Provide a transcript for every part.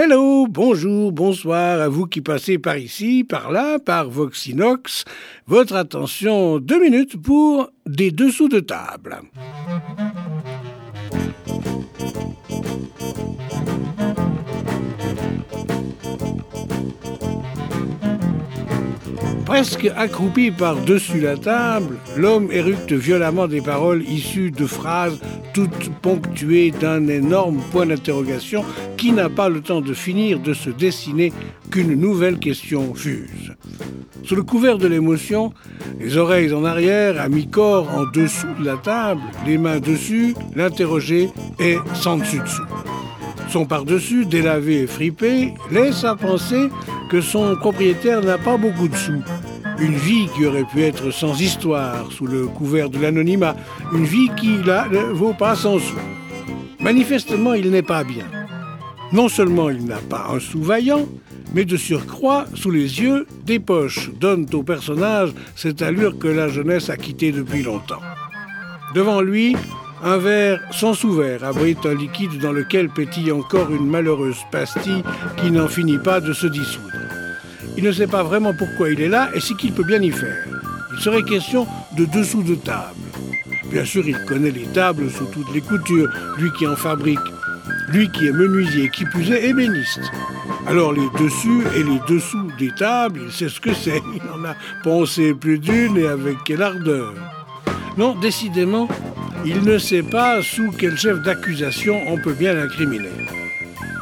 Hello, bonjour, bonsoir à vous qui passez par ici, par là, par Voxinox. Votre attention, deux minutes pour des dessous de table. Presque accroupi par-dessus la table, l'homme éructe violemment des paroles issues de phrases toutes ponctuées d'un énorme point d'interrogation qui n'a pas le temps de finir de se dessiner qu'une nouvelle question fuse. Sous le couvert de l'émotion, les oreilles en arrière, à mi-corps en dessous de la table, les mains dessus, l'interrogé est sans dessus-dessous. Son par-dessus, délavé et fripé, laisse à penser que son propriétaire n'a pas beaucoup de sous. Une vie qui aurait pu être sans histoire sous le couvert de l'anonymat. Une vie qui, ne vaut pas 100 sous. Manifestement, il n'est pas bien. Non seulement il n'a pas un sou vaillant, mais de surcroît, sous les yeux, des poches donnent au personnage cette allure que la jeunesse a quittée depuis longtemps. Devant lui, un verre sans sous-verre abrite un liquide dans lequel pétille encore une malheureuse pastille qui n'en finit pas de se dissoudre. Il ne sait pas vraiment pourquoi il est là et ce qu'il peut bien y faire. Il serait question de dessous de table. Bien sûr, il connaît les tables sous toutes les coutures, lui qui en fabrique, lui qui est menuisier, qui plus est ébéniste. Alors les dessus et les dessous des tables, il sait ce que c'est. Il en a pensé plus d'une et avec quelle ardeur. Non, décidément, il ne sait pas sous quel chef d'accusation on peut bien l'incriminer.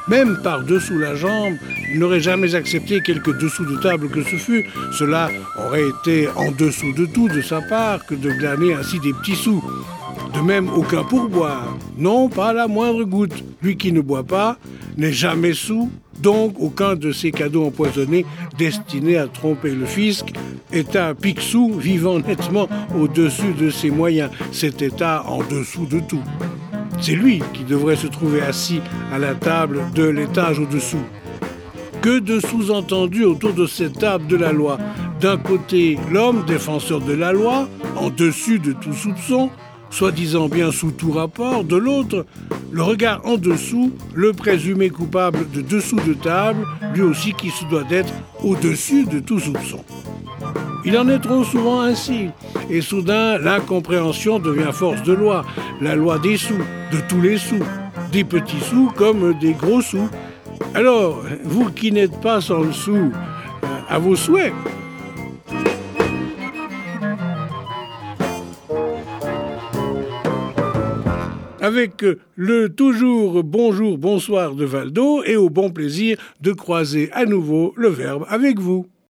Même par-dessous la jambe, il n'aurait jamais accepté quelque dessous de table que ce fût. Cela aurait été en dessous de tout de sa part que de glaner ainsi des petits sous. De même, aucun pourboire. Non, pas la moindre goutte. Lui qui ne boit pas n'est jamais sous, donc aucun de ces cadeaux empoisonnés destinés à tromper le fisc est un picsou vivant nettement au-dessus de ses moyens, cet état en dessous de tout. C'est lui qui devrait se trouver assis à la table de l'étage au-dessous. Que de sous-entendus autour de cette table de la loi. D'un côté, l'homme défenseur de la loi, en dessus de tout soupçon, soi-disant bien sous tout rapport, de l'autre, le regard en dessous, le présumé coupable de dessous de table, lui aussi qui se doit d'être au-dessus de tout soupçon. Il en est trop souvent ainsi, et soudain l'incompréhension devient force de loi, la loi des sous, de tous les sous, des petits sous comme des gros sous. Alors, vous qui n'êtes pas sans le sou, euh, à vos souhaits. avec le toujours bonjour, bonsoir de Valdo et au bon plaisir de croiser à nouveau le verbe avec vous.